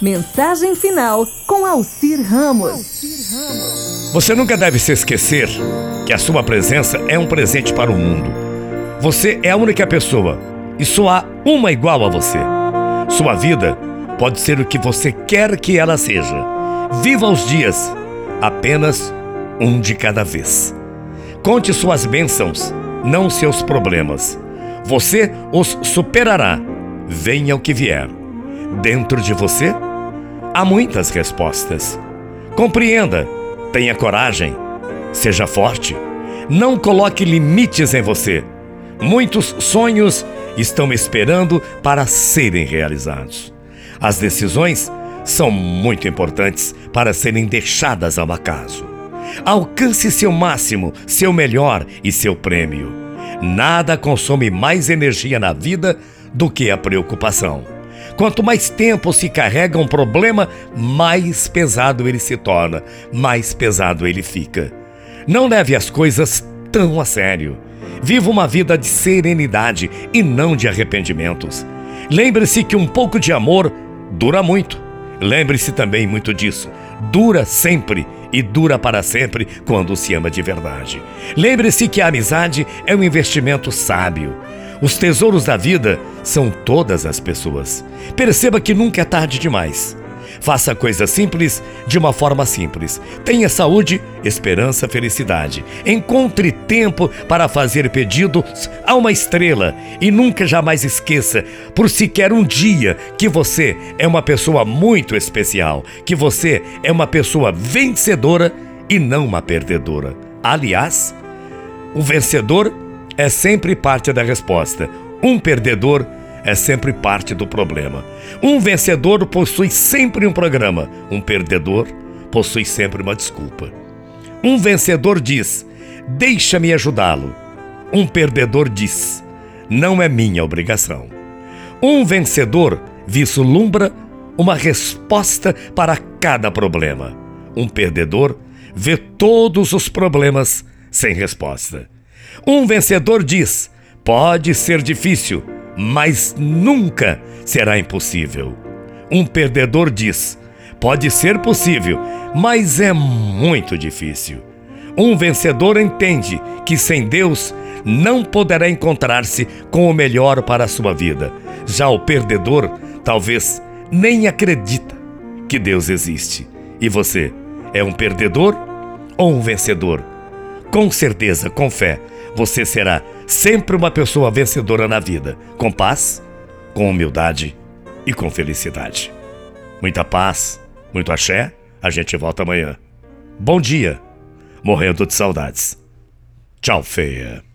Mensagem final com Alcir Ramos. Você nunca deve se esquecer que a sua presença é um presente para o mundo. Você é a única pessoa e só há uma igual a você. Sua vida pode ser o que você quer que ela seja. Viva os dias, apenas um de cada vez. Conte suas bênçãos, não seus problemas. Você os superará, venha o que vier. Dentro de você há muitas respostas. Compreenda, tenha coragem, seja forte. Não coloque limites em você. Muitos sonhos estão esperando para serem realizados. As decisões são muito importantes para serem deixadas ao acaso. Alcance seu máximo, seu melhor e seu prêmio. Nada consome mais energia na vida do que a preocupação. Quanto mais tempo se carrega um problema, mais pesado ele se torna, mais pesado ele fica. Não leve as coisas tão a sério. Viva uma vida de serenidade e não de arrependimentos. Lembre-se que um pouco de amor dura muito. Lembre-se também muito disso. Dura sempre e dura para sempre quando se ama de verdade. Lembre-se que a amizade é um investimento sábio. Os tesouros da vida são todas as pessoas. Perceba que nunca é tarde demais. Faça coisas simples de uma forma simples. Tenha saúde, esperança, felicidade. Encontre tempo para fazer pedidos a uma estrela e nunca jamais esqueça, por sequer um dia, que você é uma pessoa muito especial, que você é uma pessoa vencedora e não uma perdedora. Aliás, o vencedor é sempre parte da resposta. Um perdedor é sempre parte do problema. Um vencedor possui sempre um programa, um perdedor possui sempre uma desculpa. Um vencedor diz: Deixa-me ajudá-lo. Um perdedor diz: Não é minha obrigação. Um vencedor vislumbra uma resposta para cada problema. Um perdedor vê todos os problemas sem resposta. Um vencedor diz: Pode ser difícil, mas nunca será impossível. Um perdedor diz: pode ser possível, mas é muito difícil. Um vencedor entende que sem Deus não poderá encontrar-se com o melhor para a sua vida. Já o perdedor talvez nem acredita que Deus existe. E você é um perdedor ou um vencedor? Com certeza, com fé, você será sempre uma pessoa vencedora na vida, com paz, com humildade e com felicidade. Muita paz, muito axé, a gente volta amanhã. Bom dia, morrendo de saudades. Tchau, feia.